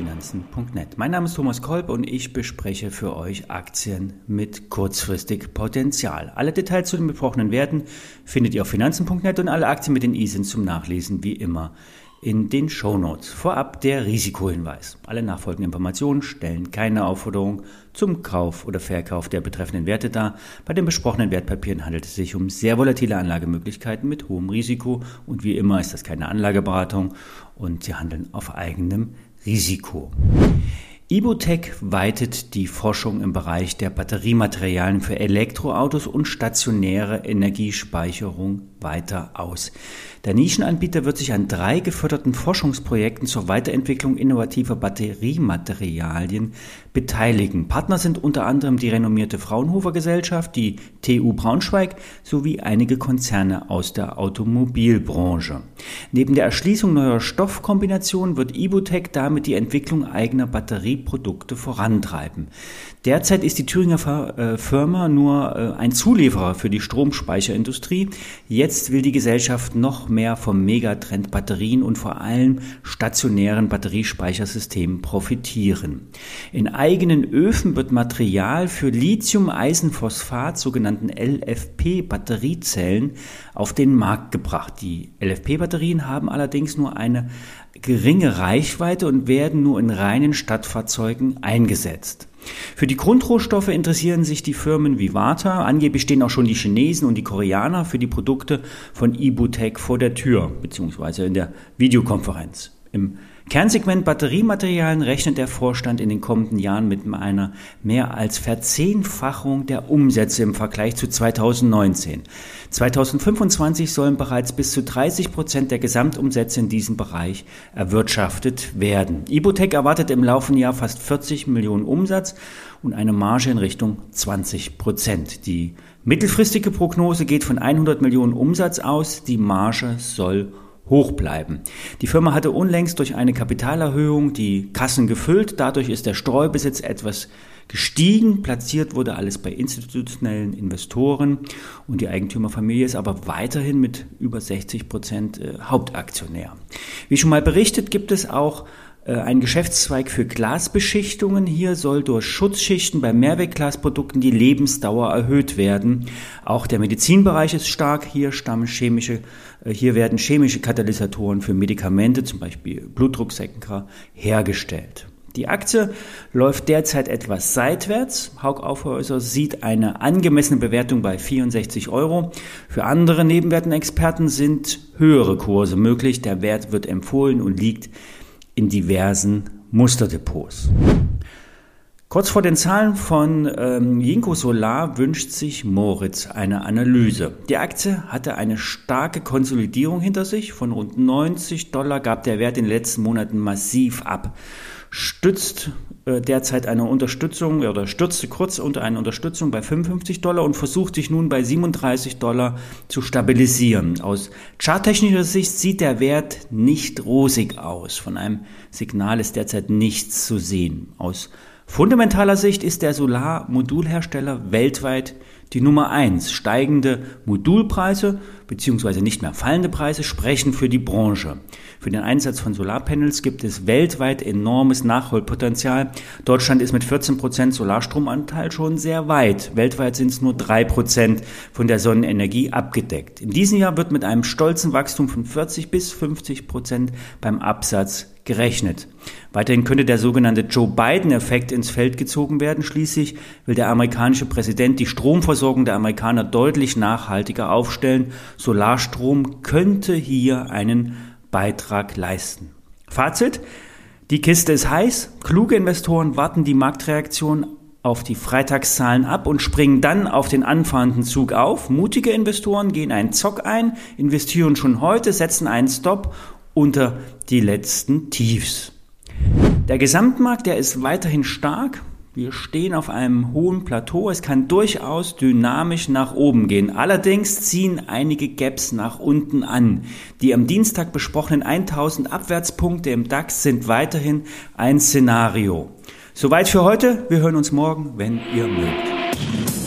Finanzen.net. Mein Name ist Thomas Kolb und ich bespreche für euch Aktien mit kurzfristig Potenzial. Alle Details zu den besprochenen Werten findet ihr auf Finanzen.net und alle Aktien mit den ISIN zum Nachlesen wie immer in den Shownotes. Vorab der Risikohinweis. Alle nachfolgenden Informationen stellen keine Aufforderung zum Kauf oder Verkauf der betreffenden Werte dar. Bei den besprochenen Wertpapieren handelt es sich um sehr volatile Anlagemöglichkeiten mit hohem Risiko und wie immer ist das keine Anlageberatung und sie handeln auf eigenem Risiko. Ibotec weitet die Forschung im Bereich der Batteriematerialien für Elektroautos und stationäre Energiespeicherung weiter aus. Der Nischenanbieter wird sich an drei geförderten Forschungsprojekten zur Weiterentwicklung innovativer Batteriematerialien beteiligen. Partner sind unter anderem die renommierte Fraunhofer Gesellschaft, die TU Braunschweig sowie einige Konzerne aus der Automobilbranche. Neben der Erschließung neuer Stoffkombinationen wird Ibotec damit die Entwicklung eigener Batterieprodukte vorantreiben. Derzeit ist die Thüringer äh, Firma nur äh, ein Zulieferer für die Stromspeicherindustrie. Jetzt will die Gesellschaft noch mehr vom Megatrend Batterien und vor allem stationären Batteriespeichersystemen profitieren. In eigenen Öfen wird Material für Lithium-Eisenphosphat, sogenannten LFP-Batteriezellen, auf den Markt gebracht. Die LFP-Batterien haben allerdings nur eine geringe Reichweite und werden nur in reinen Stadtfahrzeugen eingesetzt. Für die Grundrohstoffe interessieren sich die Firmen wie Vata. Angeblich stehen auch schon die Chinesen und die Koreaner für die Produkte von Ibutec vor der Tür, beziehungsweise in der Videokonferenz. Im Kernsegment Batteriematerialien rechnet der Vorstand in den kommenden Jahren mit einer mehr als Verzehnfachung der Umsätze im Vergleich zu 2019. 2025 sollen bereits bis zu 30 Prozent der Gesamtumsätze in diesem Bereich erwirtschaftet werden. Ibotec erwartet im laufenden Jahr fast 40 Millionen Umsatz und eine Marge in Richtung 20 Prozent. Die mittelfristige Prognose geht von 100 Millionen Umsatz aus. Die Marge soll hoch bleiben. Die Firma hatte unlängst durch eine Kapitalerhöhung die Kassen gefüllt. Dadurch ist der Streubesitz etwas gestiegen. Platziert wurde alles bei institutionellen Investoren und die Eigentümerfamilie ist aber weiterhin mit über 60 Prozent äh, Hauptaktionär. Wie schon mal berichtet, gibt es auch ein Geschäftszweig für Glasbeschichtungen. Hier soll durch Schutzschichten bei Mehrwegglasprodukten die Lebensdauer erhöht werden. Auch der Medizinbereich ist stark. Hier stammen chemische, äh, hier werden chemische Katalysatoren für Medikamente, zum Beispiel Blutdrucksenker, hergestellt. Die Aktie läuft derzeit etwas seitwärts. Haug Aufhäuser sieht eine angemessene Bewertung bei 64 Euro. Für andere Nebenwertenexperten sind höhere Kurse möglich. Der Wert wird empfohlen und liegt in diversen Musterdepots. Kurz vor den Zahlen von ähm, Jinko Solar wünscht sich Moritz eine Analyse. Die Aktie hatte eine starke Konsolidierung hinter sich. Von rund 90 Dollar gab der Wert in den letzten Monaten massiv ab stützt äh, derzeit eine Unterstützung oder stürzte kurz unter eine Unterstützung bei 55 Dollar und versucht sich nun bei 37 Dollar zu stabilisieren. Aus charttechnischer Sicht sieht der Wert nicht rosig aus. Von einem Signal ist derzeit nichts zu sehen. Aus fundamentaler Sicht ist der Solarmodulhersteller weltweit die Nummer eins. Steigende Modulpreise bzw. nicht mehr fallende Preise sprechen für die Branche. Für den Einsatz von Solarpanels gibt es weltweit enormes Nachholpotenzial. Deutschland ist mit 14 Prozent Solarstromanteil schon sehr weit. Weltweit sind es nur drei Prozent von der Sonnenenergie abgedeckt. In diesem Jahr wird mit einem stolzen Wachstum von 40 bis 50 Prozent beim Absatz gerechnet. Weiterhin könnte der sogenannte Joe Biden-Effekt ins Feld gezogen werden. Schließlich will der amerikanische Präsident die Stromversorgung der Amerikaner deutlich nachhaltiger aufstellen. Solarstrom könnte hier einen Beitrag leisten. Fazit. Die Kiste ist heiß. Kluge Investoren warten die Marktreaktion auf die Freitagszahlen ab und springen dann auf den anfahrenden Zug auf. Mutige Investoren gehen einen Zock ein, investieren schon heute, setzen einen Stop unter die letzten Tiefs. Der Gesamtmarkt, der ist weiterhin stark. Wir stehen auf einem hohen Plateau. Es kann durchaus dynamisch nach oben gehen. Allerdings ziehen einige Gaps nach unten an. Die am Dienstag besprochenen 1000 Abwärtspunkte im DAX sind weiterhin ein Szenario. Soweit für heute. Wir hören uns morgen, wenn ihr mögt.